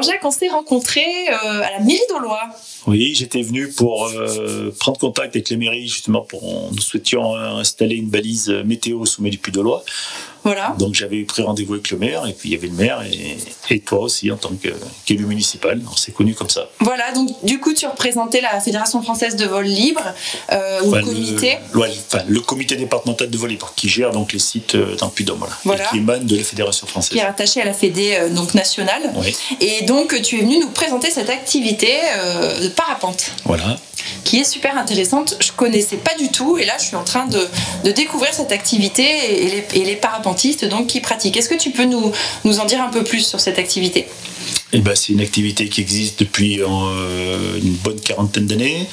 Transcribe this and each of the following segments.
Alors Jacques, on s'est rencontrés euh, à la mairie d'Aulois. Oui, j'étais venu pour euh, prendre contact avec les mairies justement pour nous souhaitions installer une balise météo au sommet du Puy Loire. Voilà. Donc j'avais pris rendez-vous avec le maire et puis il y avait le maire et, et toi aussi en tant qu'élu municipal. On s'est connus comme ça. Voilà, donc du coup tu représentais la Fédération française de vol libre euh, ou Enfin, comité. Le, enfin, le comité départemental de vol libre qui gère donc les sites euh, dans le Puy-de-Dôme, voilà, Voilà. Et qui émane de la Fédération française. qui est rattaché à la Fédé euh, donc nationale. Oui, Et donc tu es venu nous présenter cette activité euh, de parapente voilà. Qui est super intéressante. Je connaissais pas du tout et là je suis en train de, de découvrir cette activité et les, parapentistes donc qui pratiquent. Est-ce que tu peux nous, nous en dire un peu plus sur cette activité? Et ben, c'est une activité qui existe depuis euh, une bonne quarantaine d'années.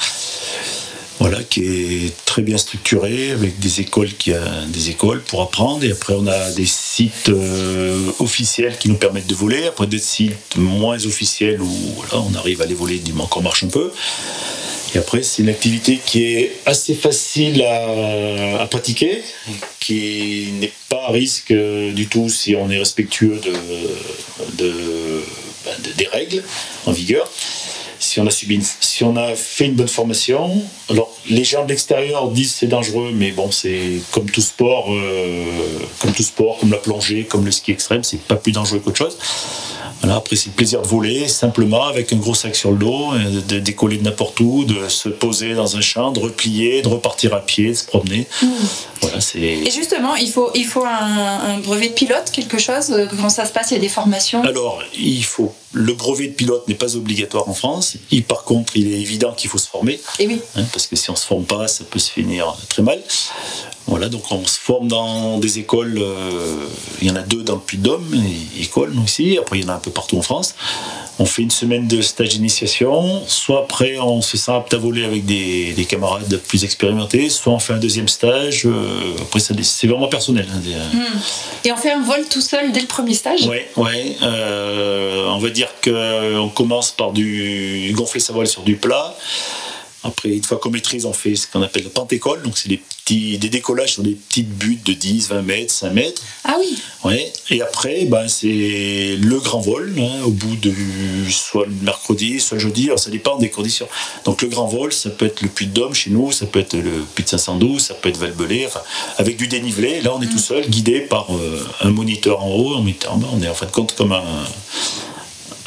Voilà, qui est très bien structurée avec des écoles qui a des écoles pour apprendre et après on a des sites euh, officiels qui nous permettent de voler après des sites moins officiels où voilà, on arrive à les voler du qu'on marche un peu et après c'est une activité qui est assez facile à, pratiquer qui n'est pas à risque du tout si on est respectueux de, ben, de- des règles en vigueur. Si on a subi si on a fait une bonne formation alors les gens de l'extérieur disent c'est dangereux mais bon c'est comme tout sport euh, comme tout sport comme la plongée comme le ski extrême c'est pas plus dangereux qu'autre chose voilà, après c'est le plaisir de voler simplement avec un gros sac sur le dos euh, de décoller de n'importe où de se poser dans un champ de replier de repartir à pied de se promener voilà c'est Et justement, il faut, il faut un, un brevet de pilote, quelque chose? Euh, Comment ça se passe? Il y a des formations? Alors, il faut. Le brevet de pilote n'est pas obligatoire en France. Il, par contre, il est évident qu'il faut se former, Et oui. hein, parce que si on se forme pas, ça peut se finir très mal. Voilà, donc on se forme dans des écoles. euh, il y en a deux dans le Puy-de-Dôme, et- écoles ici. Après, il y en a un peu partout en France. On fait une semaine de stage d'initiation. Soit après, on se sent apte à voler avec des, des camarades plus expérimentés. Soit on fait un deuxième stage. euh, après, c'est vraiment personnel. hein, des- Et on fait un vol tout seul dès le premier stage? Ouais, ouais. euh, on va dire qu'on commence par du gonfler sa voile sur du plat. Après, une fois qu'on maîtrise, on fait ce qu'on appelle le pentécole. Donc, c'est des petits des décollages sur des petites buttes de 10, 20 mètres, 5 mètres. Ah oui. Ouais. Et après, ben, c'est le grand vol, hein, au bout de soit le mercredi, soit le jeudi, alors ça dépend des conditions. Donc le grand vol, ça peut être le Puy de Dôme chez nous, ça peut être le Puy de 512, ça peut être Valbelé, enfin, avec du dénivelé. Là, on est tout seul, guidé par euh, un moniteur en haut, un moniteur en bas. On est en fin de compte comme un,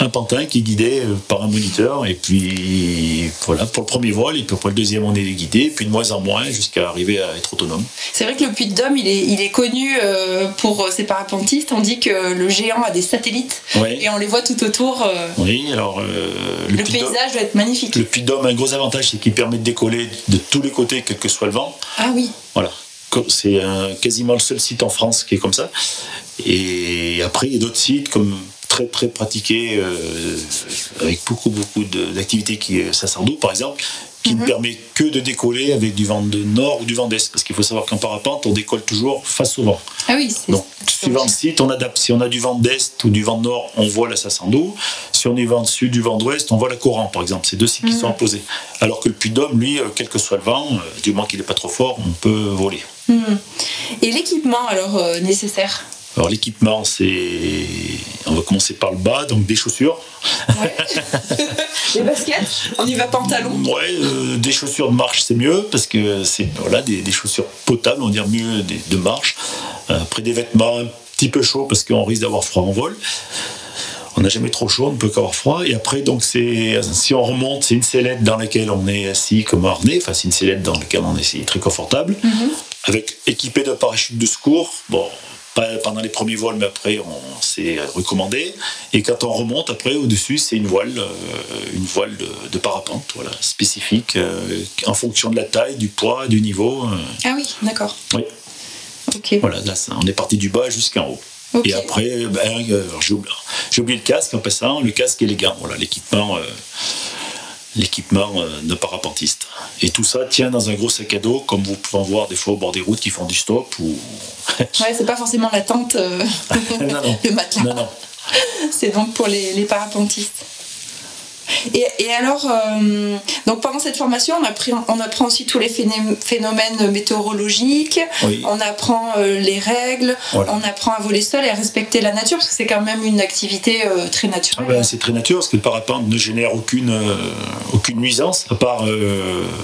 un pantin qui est guidé euh, par un moniteur. Et puis voilà, pour le premier vol, et puis pour le deuxième, on est guidé, puis de moins en moins jusqu'à arriver à être autonome. C'est vrai que le Puy de Dôme, il est, il est connu euh, pour ses parapentistes. On dit que le géant a des satellites et on les voit tout autour. euh, Oui, alors euh, le paysage doit être magnifique. Le Puy de Dôme a un gros avantage, c'est qu'il permet de décoller de tous les côtés, quel que soit le vent. Ah oui. Voilà. C'est quasiment le seul site en France qui est comme ça. Et après, il y a d'autres sites comme très très pratiqués, euh, avec beaucoup beaucoup d'activités qui est Sassardo par exemple, qui ne permet que de décoller avec du vent de nord ou du vent d'est. Parce qu'il faut savoir qu'en parapente, on décolle toujours face au vent. Ah oui, c'est. Donc, suivant le site, on adapte. Si on a du vent d'est ou du vent de nord, on voit la Sassando. Si on est vent de sud, du vent d'ouest, on voit la Coran, par exemple. C'est deux sites qui sont opposés. Alors que le Puy-de-Dôme, lui, euh, quel que soit le vent, euh, du moment qu'il n'est pas trop fort, on peut voler. Hmm. Et l'équipement alors euh, nécessaire? Alors, l'équipement, c'est. On va commencer par le bas, donc des chaussures. Ouais. Les baskets On y va pantalon Ouais, euh, des chaussures de marche, c'est mieux, parce que c'est voilà, des, des chaussures potables, on va dire mieux des- de marche. Après, des vêtements un petit peu chauds, parce qu'on risque d'avoir froid en vol. On n'a jamais trop chaud, on ne peut qu'avoir froid. Et après, donc, c'est si on remonte, c'est une sellette dans laquelle on est assis comme harnais. Enfin, c'est une sellette dans laquelle on est assis très confortable, avec équipé d'un parachute de secours. Bon, pas pendant les premiers vols, mais après, on s'est recommandé. Et quand on remonte, après, au-dessus, c'est une voile, euh, une voile de, de parapente, voilà, spécifique, euh, en fonction de la taille, du poids, du niveau. euh, Ah oui, d'accord. oui, Ok. voilà, là, ça, on est parti du bas jusqu'en haut. Et après, ben, j'ai oublié, le casque en passant, le casque et les gants, voilà, l'équipement l'équipement de parapentiste. Et tout ça tient dans un gros sac à dos, comme vous pouvez en voir des fois au bord des routes qui font du stop. Ou... ouais, c'est pas forcément la tente, non, non. le matelas. Non, non. C'est donc pour les, les parapentistes. Et, alors, euh, donc pendant cette formation, on, on, apprend aussi tous les phénomènes météorologiques, on apprend euh, les règles, on apprend à voler seul et à respecter la nature, parce que c'est quand même une activité euh, très naturelle. Ah ben, c'est très naturel, parce que le parapente ne génère aucune, aucune nuisance, à part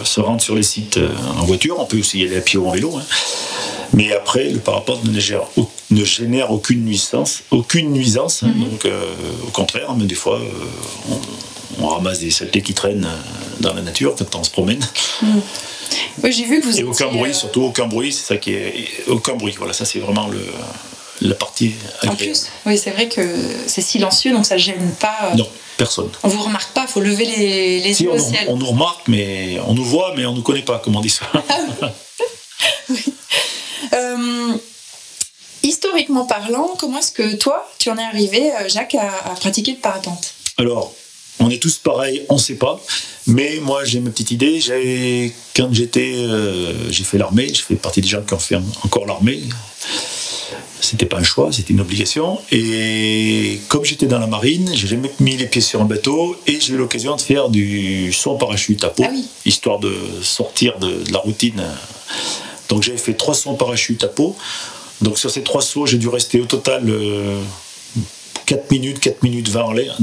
se rendre sur les sites en voiture, on peut aussi y aller à pied ou en vélo. Hein. Mais après, le parapente ne génère, ne génère aucune nuisance, aucune nuisance. Hein. Mm-hmm. Donc, au contraire, mais des fois, on, on ramasse des saletés qui traînent euh, dans la nature quand on se promène. Hmm. Oui, j'ai vu que vous Et aucun bruit, euh, surtout aucun bruit, c'est ça qui est. Aucun bruit, voilà, ça c'est vraiment le, la partie agréable. En plus, oui, c'est vrai que c'est silencieux, donc ça gêne pas. Euh, non, personne. On vous remarque pas, il faut lever les, les yeux on, au ciel. On nous remarque, mais on nous voit, mais on nous connaît pas, comme on dit ça. oui. historiquement parlant, comment est-ce que toi, tu en es arrivé, Jacques, à, à pratiquer le parapente Alors, on est tous pareils, on ne sait pas. Mais moi, j'ai ma petite idée. J'ai, quand j'étais, euh, j'ai fait l'armée. Je fais partie des gens qui ont fait encore l'armée. C'était pas un choix, c'était une obligation. Et comme j'étais dans la marine, j'ai jamais mis les pieds sur un bateau et j'ai eu l'occasion de faire du saut en parachute à peau, ah histoire de sortir de, la routine. Donc j'avais fait trois sauts en parachute à peau. Donc sur ces trois sauts, j'ai dû rester au total euh, 4 minutes, 4 minutes 20 en l'air,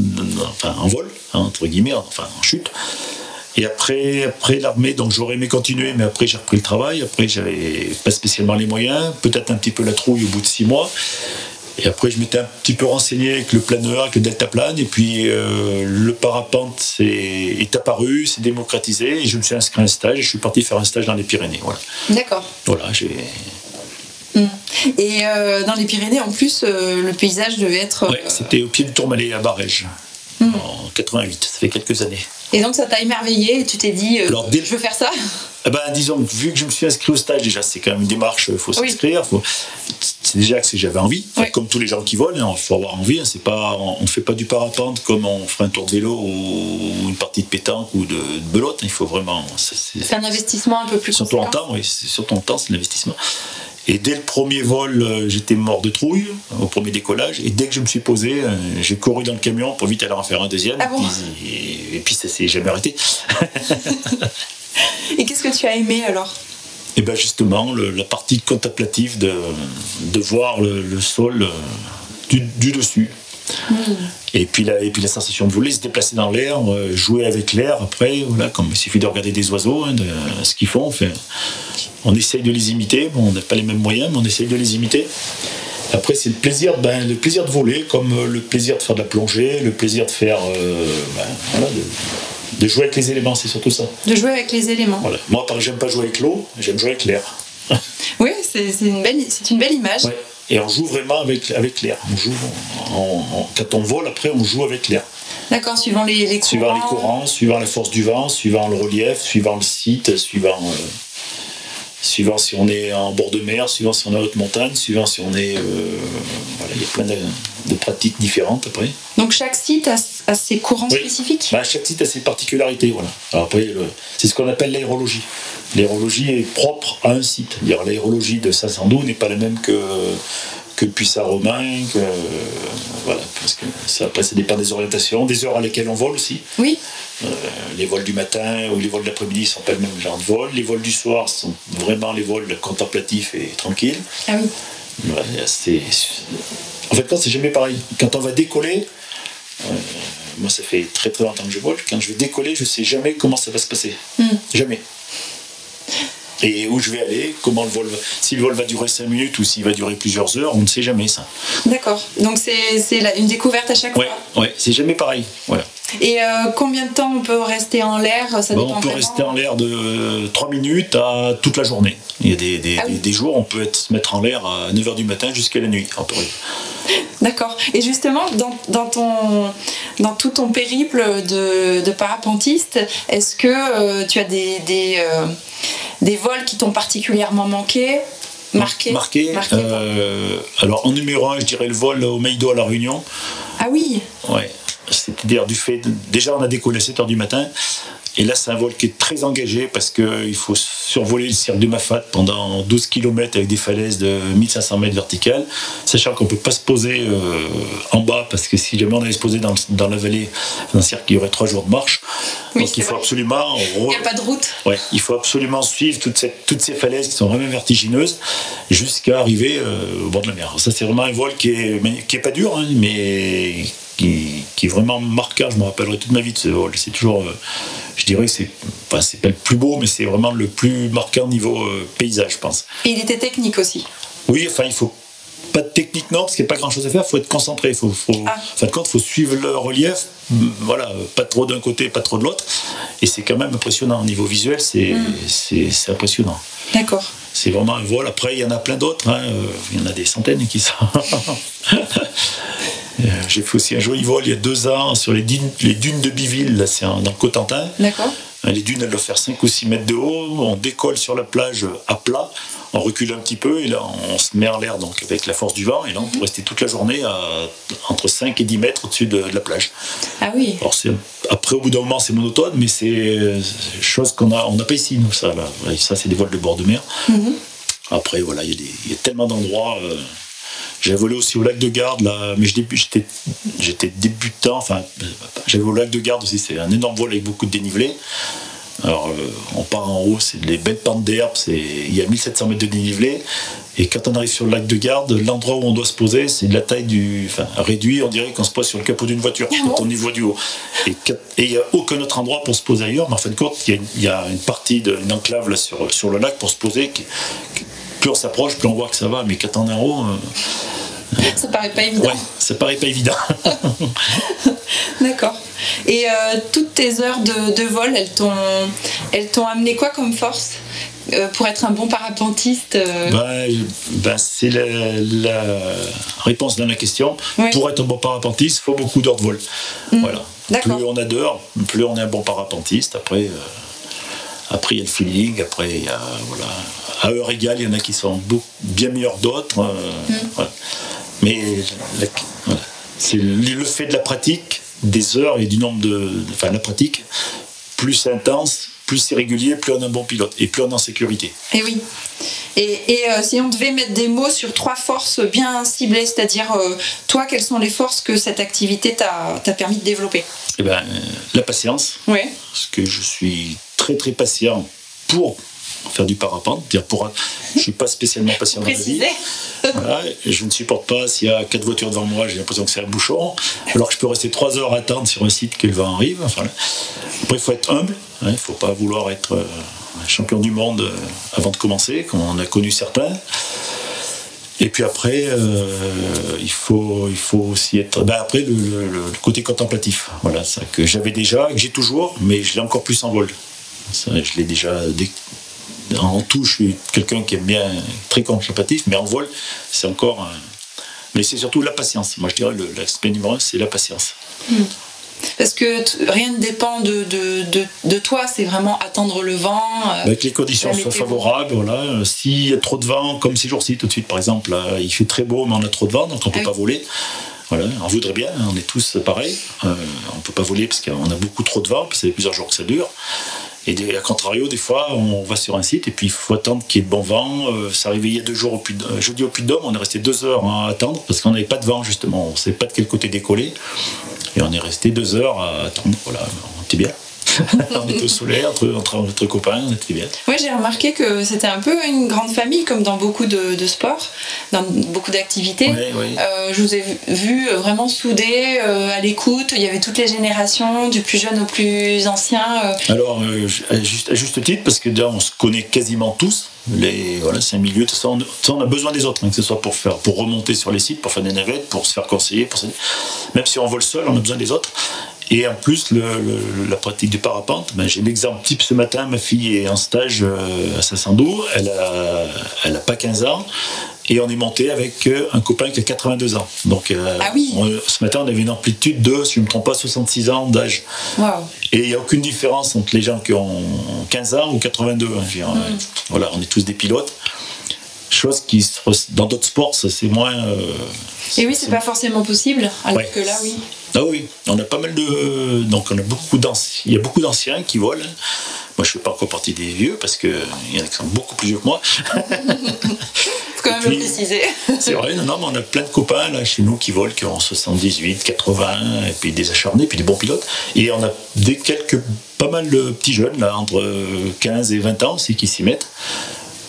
enfin en vol, hein, entre guillemets, enfin en chute. Et après, après l'armée, donc j'aurais aimé continuer, mais après j'ai repris le travail. Après, j'avais pas spécialement les moyens, peut-être un petit peu la trouille au bout de 6 mois. Et après, je m'étais un petit peu renseigné avec le planeur, avec le deltaplane, et puis euh, le parapente est, est apparu, s'est démocratisé, et je me suis inscrit à un stage, et je suis parti faire un stage dans les Pyrénées. Voilà. D'accord. Voilà, j'ai. Et euh, dans les Pyrénées, en plus, euh, le paysage devait être. Ouais, c'était au pied du Tourmalet à Barège, mm. en 88, ça fait quelques années. Et donc ça t'a émerveillé et tu t'es dit, euh, je veux faire ça? Eh ben, Disons, vu que je me suis inscrit au stage, déjà c'est quand même une démarche, il faut s'inscrire. C'est déjà que j'avais envie, comme tous les gens qui volent, il hein, faut avoir envie. Hein, c'est pas, on ne fait pas du parapente comme on ferait un tour de vélo ou une partie de pétanque ou de, belote. Il faut vraiment. C'est un investissement un peu plus Sur ton temps, oui, sur ton temps, c'est l'investissement. Et dès le premier vol, euh, j'étais mort de trouille, au premier décollage. Et dès que je me suis posé, euh, j'ai couru dans le camion pour vite aller en faire un deuxième. Ah et, puis, ça s'est jamais arrêté. et qu'est-ce que tu as aimé alors? Et bien justement, la partie contemplative de, de voir le, sol euh, du, dessus. Et, puis la, et puis la sensation de voler, se déplacer dans l'air, jouer avec l'air après, voilà, comme il suffit de regarder des oiseaux, hein, de, ce qu'ils font. Enfin, on essaye de les imiter. Bon, on n'a pas les mêmes moyens, mais on essaye de les imiter. Après, c'est le plaisir, ben, le plaisir de voler, comme euh, le plaisir de faire de la plongée, le plaisir de faire, euh, ben, de, jouer avec les éléments, c'est surtout ça. De jouer avec les éléments. Voilà. Moi, j'aime pas jouer avec l'eau, j'aime jouer avec l'air. oui, c'est une belle, c'est une belle image. Et on joue vraiment avec, avec l'air. On joue, quand on vole, après, on joue avec l'air. D'accord, suivant les, les, courants. Suivant les courants, suivant la force du vent, suivant le relief, suivant le site, suivant. Euh, suivant si on est en bord de mer, suivant si on est en haute montagne, suivant si on est. Euh, voilà, il y a plein de, pratiques différentes après. Donc chaque site a, ses courants spécifiques? Bah, Chaque site a ses particularités. Voilà. Alors après, c'est ce qu'on appelle l'aérologie. L'aérologie est propre à un site. L'aérologie de Saint-Sandou n'est pas la même que que depuis ça romain, que, voilà, parce que ça, après ça dépend des orientations, des heures à lesquelles on vole aussi. Oui. Euh, les vols du matin ou les vols d'après-midi ne sont pas le même genre de vol. Les vols du soir sont vraiment les vols contemplatifs et tranquilles. Ah oui. En fait, quand c'est jamais pareil. Quand on va décoller, euh, moi ça fait très très longtemps que je vole, quand je vais décoller, je sais jamais comment ça va se passer. Hmm. Jamais et où je vais aller, comment le vol, si le vol va durer 5 minutes ou s'il va durer plusieurs heures, on ne sait jamais ça. D'accord. Donc c'est une découverte à chaque fois. Oui, c'est jamais pareil. Voilà. Et euh, combien de temps on peut rester en l'air? Ça On peut rester en l'air de 3 minutes à toute la journée. Il y a des, des, ah des, jours, on peut être, se mettre en l'air à 9h du matin jusqu'à la nuit. D'accord. Et justement, dans, dans, ton, dans tout ton périple de, de parapentiste, est-ce que euh, tu as des, des, euh, des vols qui t'ont particulièrement manqué? Marqué? Marqué. alors en numéro 1, je dirais le vol au Meido à La Réunion. Ah oui Ouais. C'est-à-dire du fait. déjà, on a décollé à 7 h du matin. Et là, c'est un vol qui est très engagé parce qu'il faut survoler le cirque du Mafat pendant 12 km avec des falaises de 1500 mètres verticales, sachant qu'on ne peut pas se poser euh, en bas parce que si jamais on allait se poser dans, la vallée d'un cirque, il y aurait 3 jours de marche. Donc il faut absolument. Il n'y a pas de route. Ouais, il faut absolument suivre toutes ces falaises qui sont vraiment vertigineuses jusqu'à arriver euh, au bord de la mer. Ça, c'est vraiment un vol qui est, qui est pas dur, hein, mais qui, est vraiment marquant. Je me rappellerai toute ma vie de ce vol. C'est toujours, euh, je dirais que c'est, pas le plus beau, mais c'est vraiment le plus marquant niveau euh, paysage, je pense. Et il était technique aussi. Oui, enfin, il faut pas de technique non, parce qu'il n'y a pas grand chose à faire, il faut être concentré, il faut, faut ah. fin de compte, faut suivre le relief, voilà, pas trop d'un côté, pas trop de l'autre, et c'est quand même impressionnant au niveau visuel, c'est hmm. impressionnant. D'accord. C'est vraiment un vol. Après, il y en a plein d'autres, hein. euh, il y en a des centaines qui sont. J'ai fait aussi un joli vol il y a deux ans sur les dunes, les dunes de Biville, là, c'est dans le Cotentin. D'accord. Euh, les dunes, elles doivent faire 5 ou 6 mètres de haut. On décolle sur la plage à plat, on recule un petit peu et là, on se met en l'air donc avec la force du vent. Et là, on peut rester toute la journée à, entre 5 et 10 mètres au-dessus de, la plage. Ah oui. Alors, après, au bout d'un moment, c'est monotone, mais c'est chose qu'on n'a on pas ici, nous, ça. Là. Ça, c'est des vols de bord de mer. Mhm. Après, voilà, il y, y, a tellement d'endroits. Euh, j'ai volé aussi au lac de Garde, là, mais j'étais, j'étais débutant, enfin, j'avais au lac de Garde aussi, c'est un énorme vol avec beaucoup de dénivelé. Alors, euh, on part en haut, c'est des belles pentes d'herbe, il y a 1700 mètres de dénivelé. Et quand on arrive sur le lac de Garde, l'endroit où on doit se poser, c'est de la taille du. Enfin, réduit, on dirait qu'on se pose sur le capot d'une voiture, ah quand on y voit du haut. Et il n'y a aucun autre endroit pour se poser ailleurs, mais en fin de compte, il y, a une partie d'une enclave là, sur, sur le lac pour se poser plus on s'approche, plus on voit que ça va, mais 4 en haut. ça paraît pas évident. Ouais, ça paraît pas évident. D'accord. Et euh, toutes tes heures de, vol, elles t'ont, elles t'ont amené quoi comme force euh, pour être un bon parapentiste euh? ben, C'est la, réponse dans la question. Pour être un bon parapentiste, il faut beaucoup d'heures de vol. Hmm. Voilà. Plus on a d'heures, plus on est un bon parapentiste. Après, après il y a le feeling, après il y a voilà, à heure égale, il y en a qui sont bien meilleurs d'autres. Euh, mm. Mais c'est le fait de la pratique, des heures et du nombre de. Enfin, la pratique, plus intense, plus c'est régulier, plus on est un bon pilote et plus on est en sécurité. Et oui. Et, euh, si on devait mettre des mots sur trois forces bien ciblées, c'est-à-dire, euh, toi, quelles sont les forces que cette activité t'a permis de développer? Eh bien, la patience. Oui. Parce que je suis très, très patient pour faire du parapente. Dire pour, je suis pas spécialement patient dans la vie. je ne supporte pas s'il y a quatre voitures devant moi, j'ai l'impression que c'est un bouchon. Alors que je peux rester trois heures à attendre sur un site que le vent arrive. Enfin, après, il faut être humble. Hein, il ne faut pas vouloir être euh, champion du monde euh, avant de commencer, comme on a connu certains. Et puis après, euh, il, faut, il faut aussi être. Ben après, le, côté contemplatif. Voilà, ça que j'avais déjà, que j'ai toujours, mais je l'ai encore plus en vol. Ça, je l'ai déjà en tout, je suis quelqu'un qui aime bien, très contemplatif, mais en vol, c'est encore. Mais c'est surtout la patience. Moi, je dirais l'aspect numéro un, c'est la patience. Hmm. Parce que rien ne dépend de, de, de, toi, c'est vraiment attendre le vent. Euh, Avec les conditions soient favorables, voilà. S'il y a trop de vent, comme ces jours-ci, tout de suite, par exemple, il fait très beau, mais on a trop de vent, donc on ne peut ah pas voler. Voilà, on voudrait bien, on est tous pareils. Euh, on ne peut pas voler parce qu'on a beaucoup trop de vent, que ça fait plusieurs jours que ça dure. Et à contrario, des fois, on va sur un site et puis il faut attendre qu'il y ait de bon vent. Euh, ça arrivait il y a deux jours au Puy euh, jeudi au Puy de Dôme, on est resté deux heures à attendre parce qu'on n'avait pas de vent justement. On ne savait pas de quel côté décoller. Et on est resté deux heures à attendre. Voilà, on était bien. On était au soleil entre, entre, copains, on était bien. Oui, j'ai remarqué que c'était un peu une grande famille, comme dans beaucoup de, sports, dans beaucoup d'activités. Euh, je vous ai vu vraiment soudés, euh, à l'écoute. Il y avait toutes les générations, du plus jeune au plus ancien. Euh. Alors, à juste, juste, titre, parce que déjà, on se connaît quasiment tous. Les, voilà, c'est un milieu, ça, on, on, a besoin des autres, hein, que ce soit pour, faire, pour remonter sur les sites, pour faire des navettes, pour se faire conseiller. Pour... Même si on vole seul, on a besoin des autres. Et en plus, la pratique du parapente, ben, j'ai l'exemple type ce matin, ma fille est en stage euh, à Sassando, elle n'a elle a pas 15 ans, et on est monté avec euh, un copain qui a 82 ans. Donc euh, ah ce matin, on avait une amplitude de, si je ne me trompe pas, 66 ans d'âge. Et il n'y a aucune différence entre les gens qui ont 15 ans ou 82. Hein, mm. Voilà, on est tous des pilotes. chose qui, dans d'autres sports, c'est moins. Et oui, c'est pas forcément possible, alors que là, oui. Ah oui, on a pas mal de. Donc, on a beaucoup d'anciens. Il y a beaucoup d'anciens qui volent. Moi, je fais pas encore partie des vieux parce qu'il y en a qui sont beaucoup plus vieux que moi. Faut quand même le préciser. c'est vrai, non, non, mais on a plein de copains là chez nous qui volent, qui ont 78, 80, et puis des acharnés, puis des bons pilotes. Et on a des quelques, pas mal de petits jeunes là, entre 15 et 20 ans aussi qui s'y mettent.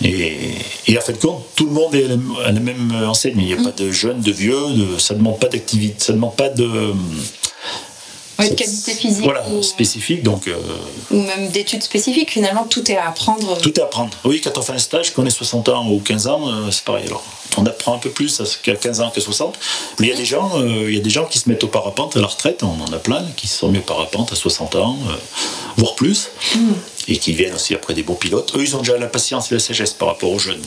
Et, et, en fait, compte, tout le monde est à la même enseigne. Il n'y a pas de jeunes, de vieux, ça ne demande pas d'activité, ça ne demande pas de. de qualité physique. Voilà, spécifique. Donc, euh, ou même d'études spécifiques, finalement, tout est à apprendre. Tout est à apprendre. Oui, quand on fait un stage, qu'on ait 60 ans ou 15 ans, euh, c'est pareil. Alors, on apprend un peu plus qu'à 15 ans que 60. Mais il y a des gens, euh, il y a des gens qui se mettent au parapente à la retraite, on en a plein, qui se sont mis au parapente à 60 ans, voire plus. Mm et qui viennent aussi après des bons pilotes. Eux, ils ont déjà la patience et la sagesse par rapport aux jeunes.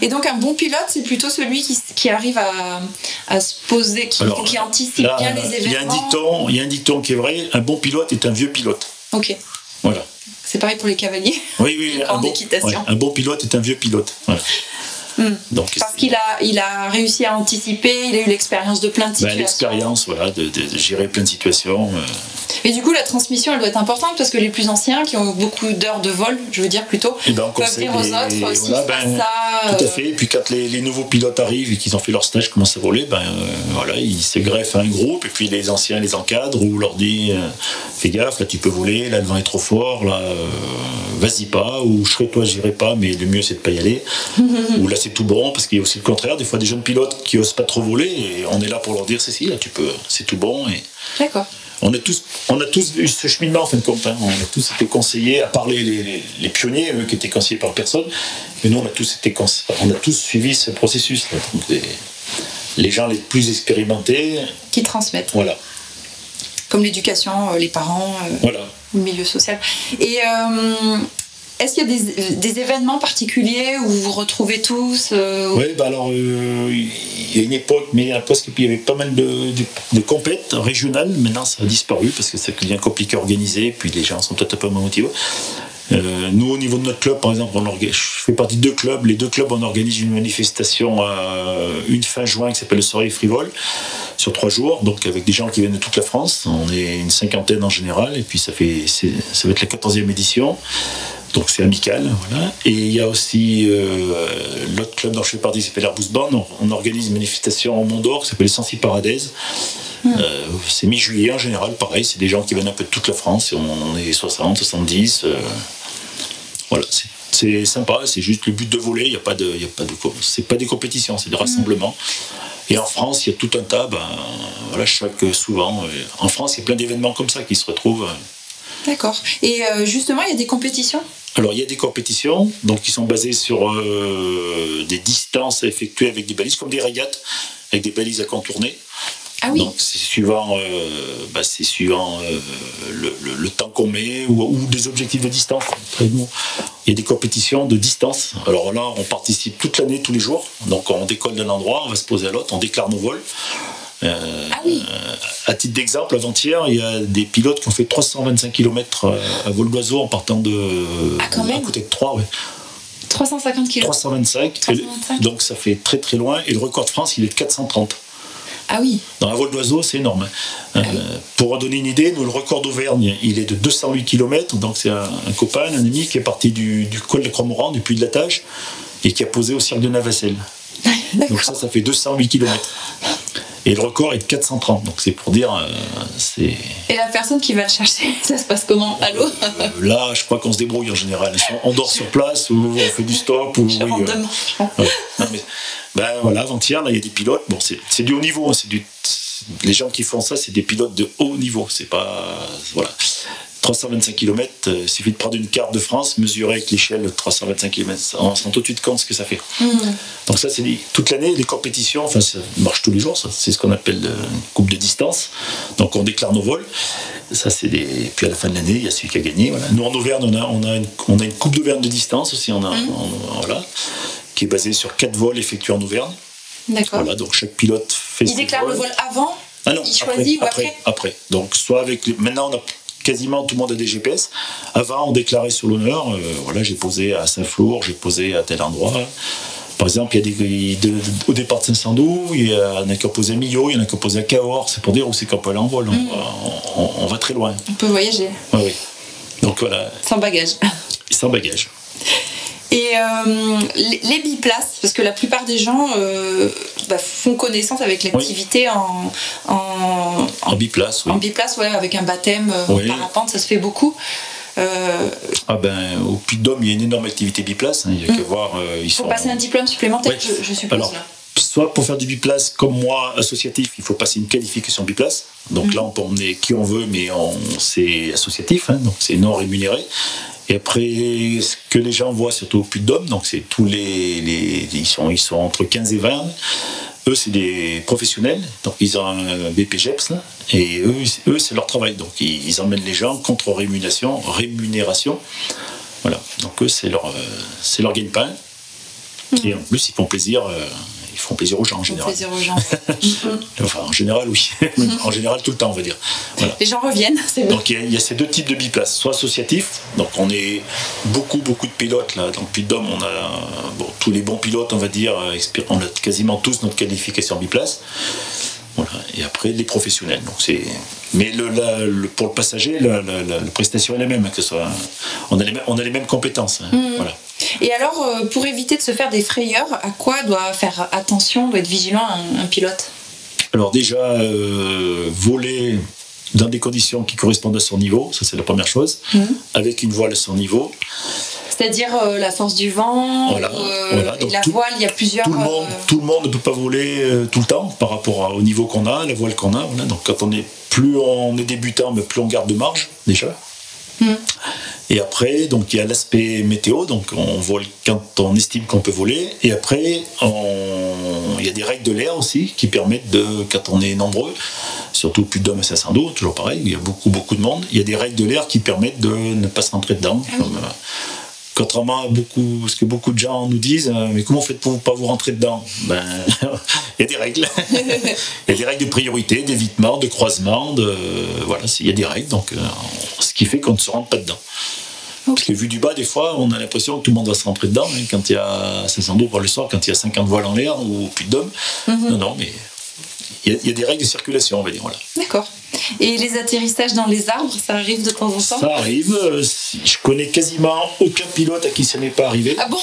Et donc un bon pilote, c'est plutôt celui qui, qui arrive à, à, se poser, qui, qui anticipe bien les événements. Il y, a un dicton, dicton qui est vrai, un bon pilote est un vieux pilote. Ok. Voilà. C'est pareil pour les cavaliers. Oui, oui, en un, bon, équitation. un bon pilote est un vieux pilote. Voilà. Hmm. Donc, Parce qu'il a, il a réussi à anticiper, il a eu l'expérience de plein de ben, situations. l'expérience, voilà, de, de, gérer plein de situations. Euh. Et du coup, la transmission, elle doit être importante parce que les plus anciens, qui ont beaucoup d'heures de vol, je veux dire plutôt, et eh ben, peuvent dire aux autres ben, ça. Tout à fait. Et puis quand les, nouveaux pilotes arrivent et qu'ils ont fait leur stage, commencent à voler, ben euh, voilà, ils se greffent à un groupe et puis les anciens les encadrent ou leur dit euh, fais gaffe, là tu peux voler, là le vent est trop fort, là vas-y pas, ou je serai toi, j'irai pas, mais le mieux c'est de pas y aller, ou là c'est tout bon parce qu'il aussi le contraire. Des fois, des jeunes pilotes qui osent pas trop voler et on est là pour leur dire c'est si, là, tu peux, c'est tout bon. Et D'accord. On a tous, on a tous eu ce cheminement en fin de compte. Hein. On a tous été conseillés, à part les, les, pionniers, eux, qui étaient conseillés par personne. Mais nous, on a tous été, on a tous suivi ce processus. les, gens les plus expérimentés. Qui transmettent. Voilà. Comme l'éducation, euh, les parents, euh, voilà. le milieu social. Et euh, est-ce qu'il y a des, événements particuliers où vous vous retrouvez tous euh, Oui, bah alors, euh, il y a une époque, mais poste il y avait pas mal de, de, compètes régionales. Maintenant, ça a disparu parce que c'est devient compliqué à organiser, puis les gens sont peut-être un peu moins motivés. Euh, nous, au niveau de notre club, par exemple, on je fais partie de deux clubs. Les deux clubs, on organise une manifestation une fin juin qui s'appelle le Soirée Frivole sur trois jours, donc avec des gens qui viennent de toute la France. On est une cinquantaine en général, et puis ça, fait, ça va être la 14e édition. Donc c'est amical, voilà. Et il y a aussi euh, l'autre club dont je fais partie, qui s'appelle Band. On, organise une manifestation au Mont d'Or qui s'appelle Sensi Paradise. Hmm. Euh, c'est mi-juillet en général, pareil, c'est des gens qui viennent un peu de toute la France, et on, est 60, 70. Euh, voilà, c'est sympa, c'est juste le but de voler, il n'y a pas de, y a pas de, c'est pas des compétitions, c'est des rassemblements. Et en France, il y a tout un tas, ben, voilà, chaque souvent. En France, il y a plein d'événements comme ça qui se retrouvent. D'accord. Et justement, il y a des compétitions? Alors il y a des compétitions donc qui sont basées sur euh, des distances à effectuer avec des balises, comme des régates avec des balises à contourner. Ah oui. Donc c'est suivant, euh, bah, c'est suivant euh, le, temps qu'on met ou, des objectifs de distance. Il y a des compétitions de distance. Alors là, on participe toute l'année, tous les jours. Donc on décolle d'un endroit, on va se poser à l'autre, on déclare nos vols. Euh, ah oui. à titre d'exemple, avant-hier, il y a des pilotes qui ont fait 325 km euh, à vol d'oiseau en partant de. Ah, quand même. À côté de 3, 350 km 325. donc ça fait très très loin. Et le record de France, il est de 430. Ah oui. Dans un vol d'oiseau, c'est énorme. Euh, ah pour en donner une idée, nous, le record d'Auvergne, il est de 208 km. Donc c'est un, copain, un ami qui est parti du, col de Cromoran, du Puy de la Tâche, et qui a posé au cirque de Navacelle. donc ça, ça fait 208 km. Et le record est de 430. Donc c'est pour dire. Euh, c'est... Et la personne qui va le chercher, ça se passe comment? À l'eau euh, Là, je crois qu'on se débrouille en général. On dort sur place ou on fait du stop. Ou, oui, euh, ben voilà, avant-hier, il y a des pilotes. Bon, c'est, du haut niveau. Hein, c'est du, les gens qui font ça, c'est des pilotes de haut niveau. C'est pas. Voilà. 325 km, euh, il suffit de prendre une carte de France, mesurer avec l'échelle de 325 km. On se rend tout de suite compte ce que ça fait. Hmm. Donc ça, c'est toute l'année, les compétitions, enfin, ça marche tous les jours, c'est ce qu'on appelle une coupe de distance. Donc on déclare nos vols. Ça, c'est des... Puis à la fin de l'année, il y a celui qui a gagné. Voilà. Nous, en Auvergne, on a, on a, une, on a une coupe d'Auvergne de distance aussi, on a, hmm. voilà, qui est basée sur quatre vols effectués en Auvergne. D'accord. Voilà, donc chaque pilote fait Il déclare le vol avant ah non, il choisit après, ou après, après, Donc, soit avec. Maintenant, on a quasiment tout le monde a des GPS. Avant, on déclarait sur l'honneur, euh, voilà, j'ai posé à Saint-Flour, j'ai posé à tel endroit. Par exemple, il y a des, au départ de Saint-Sandou, il y en a qui opposent à Millau, il y en a qui opposent à Cahors. C'est pour dire où c'est qu'on peut aller en vol. Mm. On, va très loin. On peut voyager. Oui, oui. Donc voilà. Sans bagage. Sans bagage. Et euh, les, biplaces, parce que la plupart des gens euh, bah, font connaissance avec l'activité en, en, en, biplace. Oui. En biplace, ouais, avec un baptême en euh, parapente, ça se fait beaucoup. Ah ben, au Puy de Dôme, il y a une énorme activité biplace. Hein, il y a mm. voir. il faut passer un diplôme supplémentaire, je, suppose. Alors, soit pour faire du biplace, comme moi, associatif, il faut passer une qualification biplace. Donc mm. là, on peut emmener qui on veut, mais c'est associatif, hein, donc c'est non rémunéré. Et après, ce que les gens voient, surtout au Puy-de-Dôme, donc c'est tous les, ils, sont, ils sont entre 15 et 20. Eux, c'est des professionnels, donc ils ont un BPGEPS, et eux, eux c'est leur travail. Donc ils, emmènent les gens contre rémunération, rémunération. Voilà, donc eux, c'est leur, euh, c'est leur gagne-pain. Et en plus, ils font plaisir euh, font plaisir aux gens en général. Plaisir aux gens. enfin, en général, oui. en général, tout le temps, on va dire. Les gens reviennent, c'est Donc il y, a ces deux types de biplaces, soit associatifs, donc on est beaucoup, beaucoup de pilotes là. Dans le Puy on a bon, tous les bons pilotes, on va dire, on a quasiment tous notre qualification biplace. Voilà. Et après, les professionnels. Donc c'est... Mais le, pour le passager, la, prestation est la même. Hein, que soit... on, a les, on a les mêmes compétences. Hein. Mmh. Voilà. Et alors, euh, pour éviter de se faire des frayeurs, à quoi doit faire attention, doit être vigilant un, pilote? Alors déjà, euh, voler dans des conditions qui correspondent à son niveau, ça c'est la première chose, mmh. avec une voile à son niveau. C'est-à-dire euh, la force du vent, voilà, la voile, il y a plusieurs. Tout le, monde, tout le monde ne peut pas voler tout le temps par rapport au niveau qu'on a, la voile qu'on a. Donc quand on est plus on est débutant, mais plus on garde de marge déjà. Mmh. Et après, donc il y a l'aspect météo, donc on vole quand on estime qu'on peut voler. Et après, il y a des règles de l'air aussi qui permettent de, quand on est nombreux, surtout plus d'hommes à 500 d'eau, toujours pareil, il y a beaucoup beaucoup de monde. Il y a des règles de l'air qui permettent de ne pas se rentrer dedans. Ah euh, contrairement à beaucoup, ce que beaucoup de gens nous disent, euh, mais comment faites pour ne pas vous rentrer dedans? Ben, il y a des règles. il y a des règles de priorité, d'évitement, de croisement, de, voilà, il y a des règles, donc euh, ce qui fait qu'on ne se rentre pas dedans. Parce que vu du bas, des fois, on a l'impression que tout le monde va se rentrer dedans, hein, quand il y a 500 d'eau pour le soir, quand il y a 50 voiles en l'air ou plus d'hommes. Mhm. Non, non, mais il y, a des règles de circulation, on va dire. Voilà. D'accord. Et les atterrissages dans les arbres, ça arrive de temps en temps? Ça arrive. Euh, je connais quasiment aucun pilote à qui ça n'est pas arrivé. Ah bon?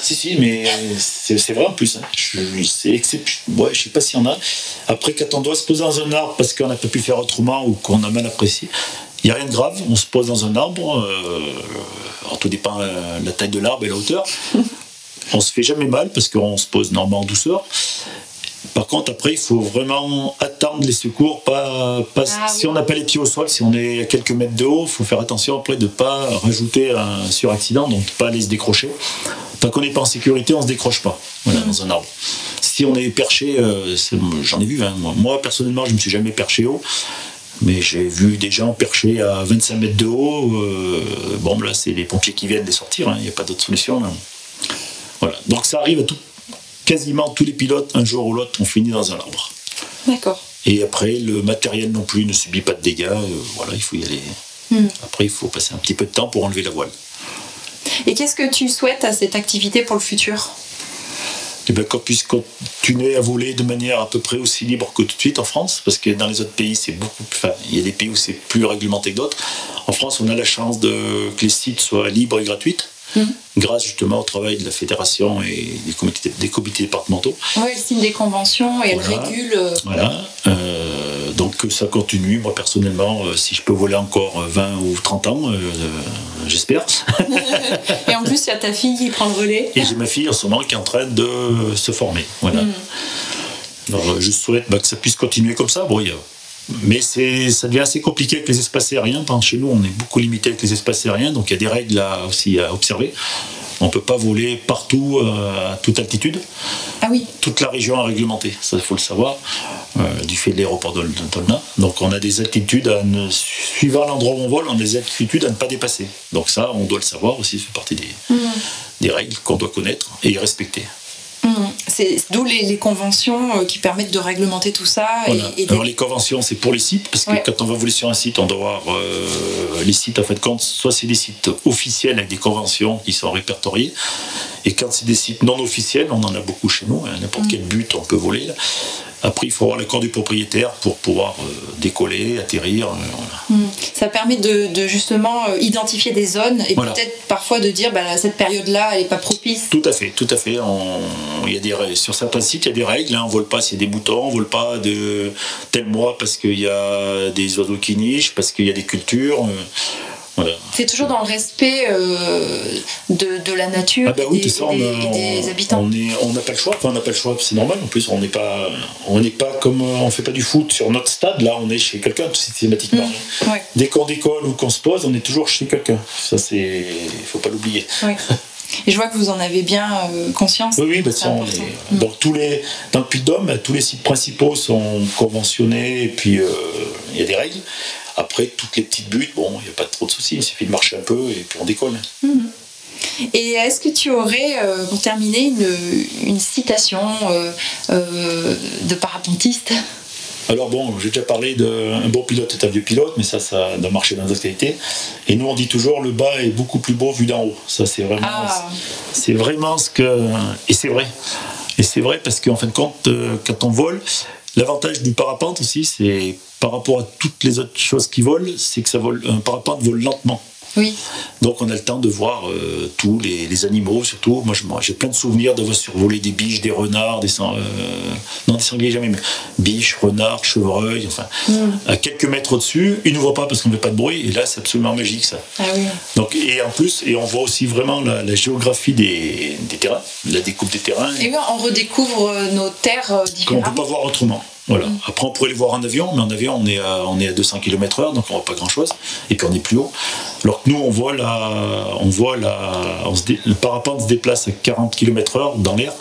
Si, si, mais c'est vrai en plus. Hein. Je, ouais, je sais pas s'il y en a. Après, quand on doit se poser dans un arbre parce qu'on n'a pas pu faire autrement ou qu'on a mal apprécié, il n'y a rien de grave. On se pose dans un arbre. Euh, tout dépend de euh, la taille de l'arbre et la hauteur. on se fait jamais mal parce qu'on se pose normalement en douceur. Par contre, après, il faut vraiment attendre les secours. Pas, pas ah si on n'a pas les pieds au sol, si on est à quelques mètres de haut, il faut faire attention après de ne pas rajouter un suraccident, donc pas aller se décrocher. Tant qu'on n'est pas en sécurité, on ne se décroche pas voilà, dans un arbre. Si on est perché, euh, j'en ai vu, hein, moi. personnellement, je ne me suis jamais perché haut. Mais j'ai vu des gens perchés à 25 mètres de haut. Euh, bon, là, c'est les pompiers qui viennent les sortir. Hein, il n'y a pas d'autre solution. Voilà. Donc ça arrive à tout, quasiment tous les pilotes, un jour ou l'autre, ont fini dans un arbre. D'accord. Et après, le matériel non plus ne subit pas de dégâts. Euh, voilà, il faut y aller. Hmm. Après, il faut passer un petit peu de temps pour enlever la voile. Et qu'est-ce que tu souhaites à cette activité pour le futur? Eh bien, qu'on puisse continuer à voler de manière à peu près aussi libre que tout de suite en France, parce que dans les autres pays, c'est beaucoup plus. Enfin, il y a des pays où c'est plus réglementé que d'autres. En France, on a la chance de, que les sites soient libres et gratuits. Mmh. grâce justement au travail de la fédération et des comités, des comités départementaux. Oui, elle signe des conventions et elle régule. Euh, voilà. Euh, donc ça continue. Moi personnellement, euh, si je peux voler encore 20 ou 30 ans, j'espère. et en plus, il y a ta fille qui prend le relais. Et j'ai ma fille en ce moment qui est en train de se former. Voilà. Mmh. Alors, je souhaite bah, que ça puisse continuer comme ça. Bon, il y a mais ça devient assez compliqué avec les espaces aériens. chez nous, on est beaucoup limité avec les espaces aériens, donc il y a des règles là aussi à observer. On ne peut pas voler partout euh, à toute altitude. Ah oui. Toute la région est réglementée, ça il faut le savoir, euh, du fait de l'aéroport de Tolna. Donc on a des altitudes, à ne, suivant l'endroit où on vole, on a des altitudes à ne pas dépasser. Donc ça, on doit le savoir aussi, ça fait partie des, mmh. des règles qu'on doit connaître et respecter. Mmh c'est d'où les, conventions qui permettent de réglementer tout ça. Alors les conventions, c'est pour les sites, parce que quand on va voler sur un site, on doit avoir les sites, en fait, compte, soit c'est des sites officiels avec des conventions qui sont répertoriées, et quand c'est des sites non officiels, on en a beaucoup chez nous, hein, n'importe mm. quel but on peut voler. Là. Après, il faut avoir l'accord du propriétaire pour pouvoir euh, décoller, atterrir. Euh. Ça permet de, justement euh, identifier des zones et peut-être parfois de dire bah, cette période-là, elle n'est pas propice. Tout à fait, tout à fait. il y a des, sur certains sites, il y a des règles. Hein. On ne vole pas s'il y a des boutons, on ne vole pas de tel mois parce qu'il y a des oiseaux qui nichent, parce qu'il y a des cultures. C'est toujours dans le respect euh, de, la nature ah bah et, des, habitants. On n'a pas le choix, enfin, on n'a pas le choix, c'est normal. En plus, on n'est pas, on n'est pas comme, on fait pas du foot sur notre stade. Là, on est chez quelqu'un systématiquement. Mmh, Dès qu'on décolle ou qu'on se pose, on est toujours chez quelqu'un. Ça, c'est, faut pas l'oublier. Et je vois que vous en avez bien euh, conscience. Oui, oui, bah, mmh. donc tous les, dans le Puy-de-Dôme, tous les sites principaux sont conventionnés et puis euh, il y a des règles. Après, toutes les petites buttes, bon, il n'y a pas trop de soucis, il suffit de marcher un peu et puis on décolle. Mhm. Et est-ce que tu aurais, euh, pour terminer, une, citation euh, euh, de parapentistes alors bon, j'ai déjà parlé d'un bon pilote est un vieux pilote, mais ça, ça doit marcher dans d'autres qualités. Et nous, on dit toujours le bas est beaucoup plus beau vu d'en haut. Ça, c'est vraiment, ah. c'est vraiment ce que, et c'est vrai. Et c'est vrai parce qu'en fin de compte, quand on vole, L'avantage du parapente aussi, c'est par rapport à toutes les autres choses qui volent, c'est que ça vole, un parapente vole lentement. Oui. Donc on a le temps de voir euh, tous les, animaux, surtout. Moi, j'ai plein de souvenirs d'avoir survolé des biches, des renards, des, euh, non, des sangliers jamais, mais biches, renards, chevreuils, enfin, mm. à quelques mètres au-dessus. Ils ne voient pas parce qu'on ne fait pas de bruit, et là, c'est absolument magique ça. Ah oui. Donc, et en plus, et on voit aussi vraiment la, géographie des, terrains, la découpe des terrains. Et oui, on redécouvre nos terres différentes. Qu'on ne peut pas voir autrement. Voilà. Après, on pourrait les voir en avion, mais en avion, on est à, on est à 200 km/h, donc on voit pas grand-chose. Et puis on est plus haut. Alors que nous, on voit la, on voit la, le parapente se déplace à 40 km/h dans l'air.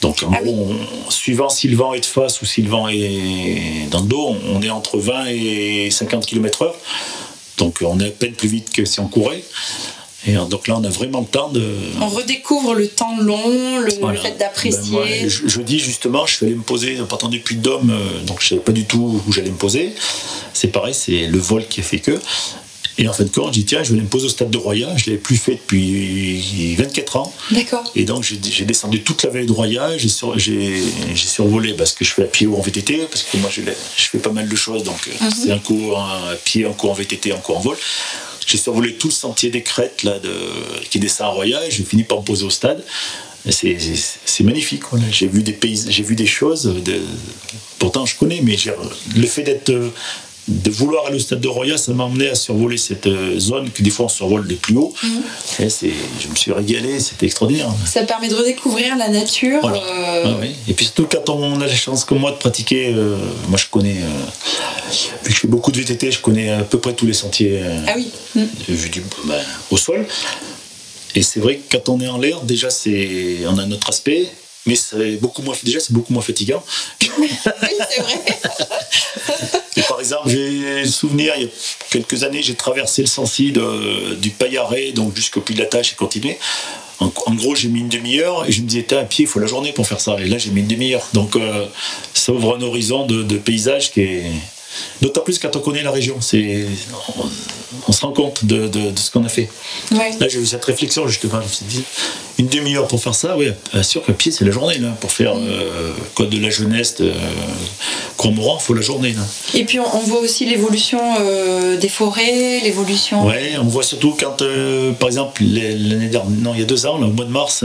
Donc en ah gros, suivant si le vent est de face ou si le vent est dans le dos, on est entre 20 et 50 km/h. Donc on est à peine plus vite que si on courait. Et donc là, on a vraiment le temps de. On redécouvre le temps long, le, fait d'apprécier. Ben je, dis justement, je suis allé me poser, en partant depuis Dôme, euh, donc je savais pas du tout où j'allais me poser. C'est pareil, c'est le vol qui a fait que. Et en fin de compte, j'ai dit tiens, je vais me poser au stade de Roya. Je ne l'avais plus fait depuis 24 ans. D'accord. Et donc j'ai descendu toute la vallée de Roya. J'ai survolé parce que je fais à pied ou en VTT, parce que moi je, fais pas mal de choses. Donc mhm. c'est un coup à pied, un coup en VTT, un coup en vol. J'ai survolé tout le sentier des crêtes là, qui descend à Roya et j'ai fini par me poser au stade. C'est magnifique. J'ai vu des vu des choses. Pourtant, je connais, mais le fait d'être de vouloir aller au stade de Roya, ça m'a amené à survoler cette euh, zone que des fois on survole des plus hauts. Mhm. Et je me suis régalé, c'était extraordinaire. Ça permet de redécouvrir la nature. Euh, ah Et puis surtout quand on a la chance comme moi de pratiquer, euh, moi je connais, vu que je fais beaucoup de VTT, je connais à peu près tous les sentiers ah oui. vu du, ben, au sol. Et c'est vrai que quand on est en l'air, déjà c'est, on a notre aspect mais c'est beaucoup moins déjà c'est beaucoup moins fatigant. oui, c'est vrai. exemple, j'ai souvenir, il y a quelques années, j'ai traversé le Sancy du Paillaré, donc jusqu'au Puy de la Tâche et continué. En, gros, j'ai mis une demi-heure et je me disais, un pied, il faut la journée pour faire ça. Et là, j'ai mis une demi-heure. Donc, euh, ça ouvre un horizon de, de paysage qui est, D'autant plus quand on connaît la région, c'est, on, se rend compte de, ce qu'on a fait. Là, j'ai eu cette réflexion justement. Je me suis dit, une demi-heure pour faire ça, oui, bien sûr que pied, c'est la journée. Là, pour faire euh, Code de la jeunesse, euh, Cormoran, il faut la journée. Là. Et puis, on, voit aussi l'évolution euh, des forêts, l'évolution. Oui, on voit surtout quand, euh, par exemple, l'année dernière, non, il y a deux ans, au mois de mars,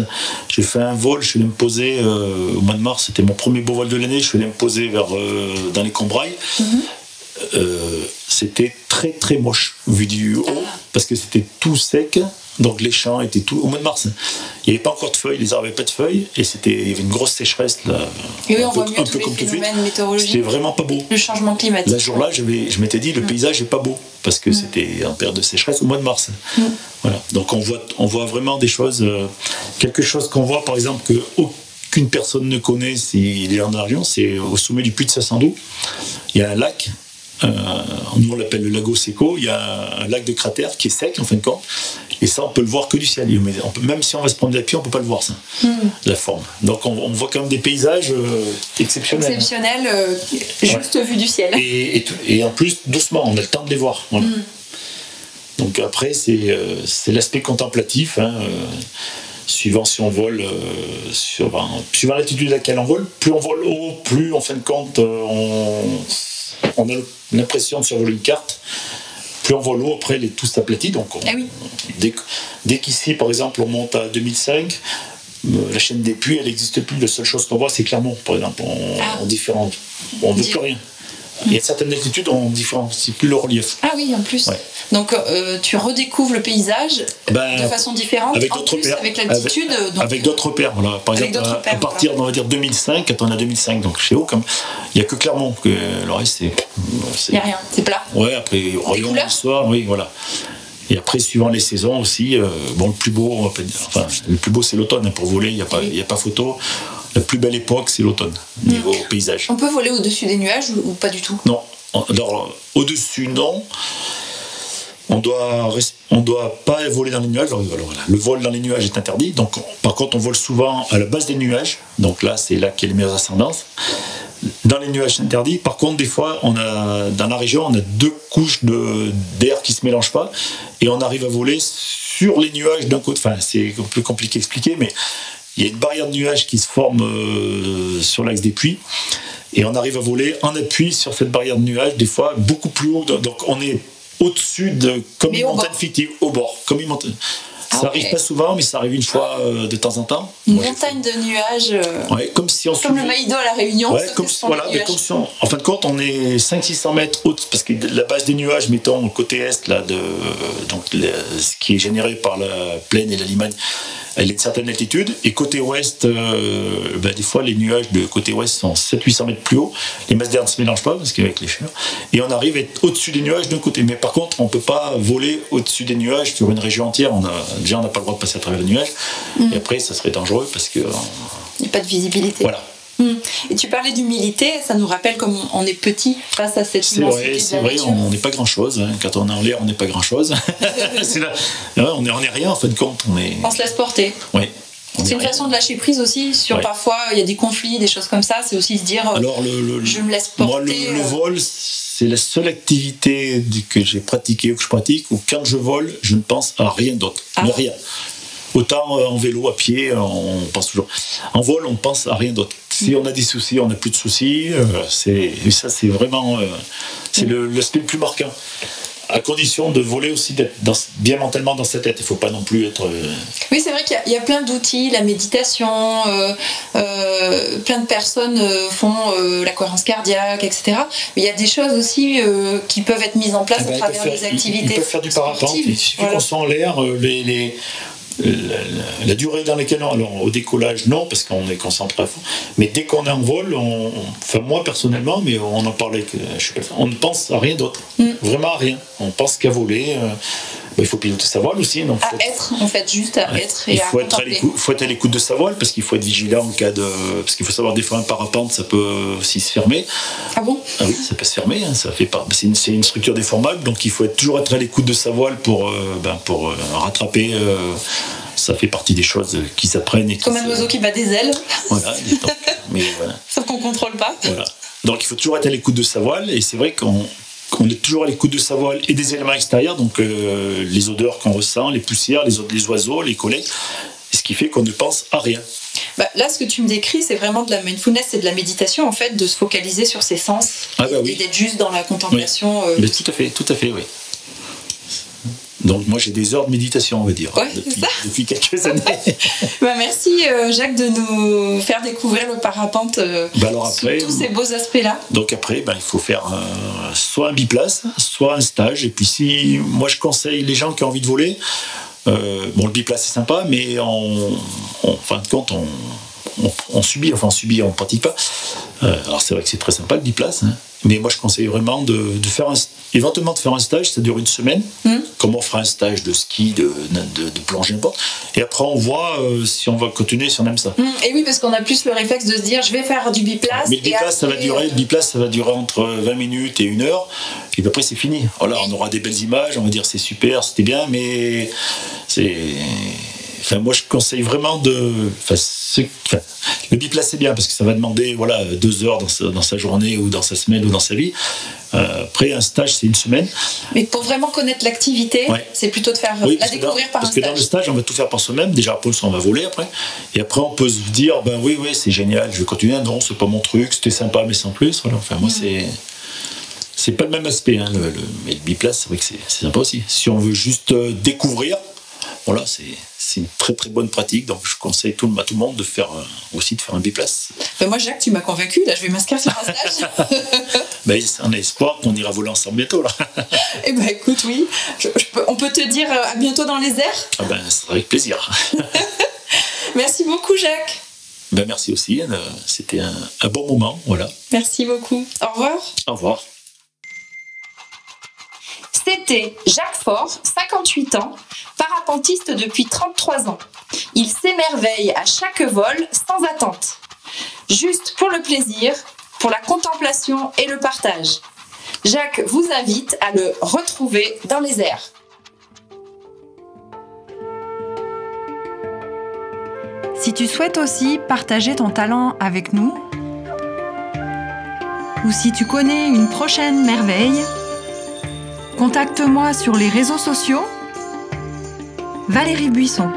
j'ai fait un vol, je suis allé me poser, au mois de mars, c'était mon premier beau vol de l'année, je suis allé me poser vers, dans les Combrailles. Mhm. Euh, c'était très très moche vu du haut parce que c'était tout sec. Donc les champs étaient tout au mois de mars. Il n'y avait pas encore de feuilles, les arbres n'avaient pas de feuilles et c'était il y avait une grosse sécheresse là. Et oui, on voit mieux tous les phénomènes météorologiques. C'était vraiment pas beau. Le changement climatique. La jour-là, je m'étais dit le mm. paysage est pas beau parce que mm. c'était en période de sécheresse au mois de mars. Mm. Voilà. Donc on voit on voit vraiment des choses euh, quelque chose qu'on voit par exemple que aucune personne ne connaît s'il est en région, c'est au sommet du puits de Sassandou. Il y a un lac nous on l'appelle le lago Seco, il y a un lac de cratère qui est sec en fin de compte, et ça on peut le voir que du ciel. même si on va se prendre la pied, on peut pas le voir ça, hmm. la forme. Donc on, voit quand même des paysages exceptionnels. Exceptionnels, juste vu du ciel. Et, en plus doucement, on a le temps de les voir. Hmm. Donc après c'est l'aspect contemplatif. Hein, suivant si on vole, euh, sur, suivant l'altitude à laquelle on vole, plus on vole haut, plus en fin de compte euh, on, a l'impression de survoler une carte. Plus on vole haut, après, elle est tout aplatie. Donc, ah dès, qu'ici, par exemple, on monte à 2005, euh, la chaîne des puits, elle n'existe plus. La seule chose qu'on voit, c'est Clermont, par exemple, en, ah. On ne veut plus rien. Il y a certaines altitudes, on différencie plus le relief. Ah oui, en plus. Donc euh, tu redécouvres le paysage ben, de façon différente, avec d'autres repères, avec l'altitude. Avec, d'autres repères. Voilà. Par exemple, à, partir, on va dire 2005, quand on a 2005, donc chez haut, comme il n'y a que Clermont, que le reste c'est. Il n'y a rien, c'est plat. Ouais, après le soir, oui, voilà. Et après, suivant les saisons aussi, euh, bon, le plus beau, enfin, le plus beau c'est l'automne hein, pour voler, il n'y a, pas, a pas photo la plus belle époque, c'est l'automne, niveau paysage. On peut voler au-dessus des nuages ou, pas du tout? Non. Alors, au-dessus, non. On doit, on doit pas voler dans les nuages. le vol dans les nuages est interdit. Donc, par contre, on vole souvent à la base des nuages. Donc là, c'est là qu'il y a les meilleures ascendances. Dans les nuages, c'est interdit. Par contre, des fois, on a, dans la région, on a deux couches d'air qui se mélangent pas, et on arrive à voler sur les nuages d'un côté. Enfin, c'est peu compliqué à expliquer, mais il y a une barrière de nuages qui se forme euh, sur l'axe des puits. Et on arrive à voler en appui sur cette barrière de nuages, des fois beaucoup plus haut. Donc on est au-dessus de, comme une montagne fictive, au bord. Comme une montagne. Ah ça arrive pas souvent, mais ça arrive une fois euh, de temps en temps. Une montagne de nuages. Euh, comme si on Comme le Maïdo à la Réunion. Ouais, comme, voilà, mais comme si on, en fin de compte, on est 500-600 mètres haut, parce que la base des nuages, mettons, côté est, là, de, donc, ce qui est généré par la plaine et la Limagne, elle est une certaine altitude. Et côté ouest, euh, ben, des fois, les nuages de côté ouest sont 700-800 mètres plus haut. Les masses d'air ne se mélangent pas parce qu'avec les chaleurs. Et on arrive à être au-dessus des nuages d'un côté. Mais par contre, on ne peut pas voler au-dessus des nuages sur une région entière. On a, déjà, on n'a pas le droit de passer à travers les nuages. Mm. Et après, ça serait dangereux parce que. Il n'y a pas de visibilité. Voilà. Hmm. Et tu parlais d'humilité, ça nous rappelle comme on est petit face à cette immensité. C'est vrai, on n'est pas grand chose. Hein. Quand on est en l'air, on n'est pas grand chose. on n'est est rien en fin de compte. On, est... on se laisse porter. Oui. C'est une façon de lâcher prise aussi sur parfois il y a des conflits, des choses comme ça. C'est aussi se dire Alors, le, je me laisse porter. Moi, le, euh. vol, c'est la seule activité que j'ai pratiquée ou que je pratique où quand je vole, je ne pense à rien d'autre. Ah. Rien. Autant euh, en vélo, à pied, on pense toujours. En vol, on pense à rien d'autre. Si on a des soucis, on n'a plus de soucis. Euh, c'est, ça, c'est vraiment euh, c'est le, l'aspect le plus marquant. À condition de voler aussi, d'être bien mentalement dans sa tête. Il ne faut pas non plus être. Oui, c'est vrai qu'il y a, plein d'outils, la méditation, plein de personnes font la cohérence cardiaque, etc. Mais il y a des choses aussi qui peuvent être mises en place eh à ben, travers des activités. Ils, peuvent faire du parapente. Il suffit qu'on soit en l'air. les la, durée dans laquelle on, alors au décollage non parce qu'on est concentré à fond. Mais dès qu'on est en vol on, enfin moi personnellement mais on en parlait que pas, on ne pense à rien d'autre. Mm. vraiment à rien. On pense qu'à voler euh, il faut piloter sa voile aussi. Donc à être, en fait, juste à être. Et il faut, être à faut être à l'écoute de sa voile parce qu'il faut être vigilant en cas de. Parce qu'il faut savoir, des fois, un parapente, ça peut aussi se fermer. Ah bon? Ah oui, ça peut se fermer. Hein, ça fait pas. C'est une, une, structure déformable, donc il faut être, toujours être à l'écoute de sa voile pour, euh, ben, pour euh, rattraper. Euh, ça fait partie des choses qui s'apprennent. Comme un oiseau qui bat des ailes. Voilà, mais voilà. Sauf qu'on contrôle pas. Voilà. Donc il faut toujours être à l'écoute de sa voile, et c'est vrai qu'on on est toujours à l'écoute de sa voile et des éléments extérieurs, donc euh, les odeurs qu'on ressent, les poussières, les, les oiseaux, les collègues, ce qui fait qu'on ne pense à rien. Bah, là, ce que tu me décris, c'est vraiment de la mindfulness et de la méditation, en fait, de se focaliser sur ses sens ah bah et d'être juste dans la contemplation. Euh, Mais tout à fait, tout à fait, oui. Donc moi j'ai des heures de méditation, on va dire, depuis, quelques années. bah, merci euh, Jacques de nous faire découvrir le parapente euh, bah, alors après, tous ces beaux aspects-là. Donc après, bah, il faut faire euh, soit un biplace, soit un stage. Et puis si moi je conseille les gens qui ont envie de voler, bon le biplace c'est sympa, mais en, fin de compte on, on, subit, enfin on subit, on ne pratique pas. Euh, alors c'est vrai que c'est très sympa le biplace, hein. mais moi je conseille vraiment de, faire un, éventuellement de faire un stage, ça dure une semaine, mmh. comme on fera un stage de ski, de, de, de plongée, n'importe. Et après on voit euh, si on va continuer, si on aime ça. Mmh. Et oui, parce qu'on a plus le réflexe de se dire je vais faire du biplace. Mais le biplace, ça va durer, le biplace, ça va durer entre 20 minutes et une heure, et après c'est fini. Voilà, on aura des belles images, on va dire c'est super, c'était bien, mais c'est Enfin, moi, je conseille vraiment de. Enfin, le biplace, c'est bien parce que ça va demander voilà, deux heures dans sa, journée ou dans sa semaine ou dans sa vie. Euh, après, un stage, c'est une semaine. Mais pour vraiment connaître l'activité, c'est plutôt de faire la découvrir par un stage. Parce que dans le stage, on va tout faire par soi-même. Déjà, on va voler après. Et après, on peut se dire ben oui, oui, c'est génial, je vais continuer. Non, c'est pas mon truc, c'était sympa, mais sans plus. Voilà. Enfin, moi, mm. c'est c'est pas le même aspect. Hein, le, mais le biplace, c'est vrai que c'est sympa aussi. Si on veut juste euh, découvrir, voilà, c'est une très très bonne pratique. Donc je conseille tout, à tout le monde de faire euh, aussi de faire un biplace. Ben moi, Jacques, tu m'as convaincu. Là, je vais m'inscrire sur un stage. ben, on a espoir qu'on ira voler ensemble bientôt. Là. eh ben, écoute, oui. on peut te dire euh, à bientôt dans les airs ah ben, sera avec plaisir. merci beaucoup, Jacques. Ben, merci aussi. Euh, c'était un, un bon moment. Voilà. Merci beaucoup. Au revoir. Au revoir. C'était Jacques Faure, 58 ans, parapentiste depuis 33 ans. Il s'émerveille à chaque vol sans attente. Juste pour le plaisir, pour la contemplation et le partage. Jacques vous invite à le retrouver dans les airs. Si tu souhaites aussi partager ton talent avec nous, ou si tu connais une prochaine merveille, Contacte-moi sur les réseaux sociaux. Valérie Buisson,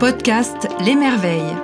podcast Les Merveilles.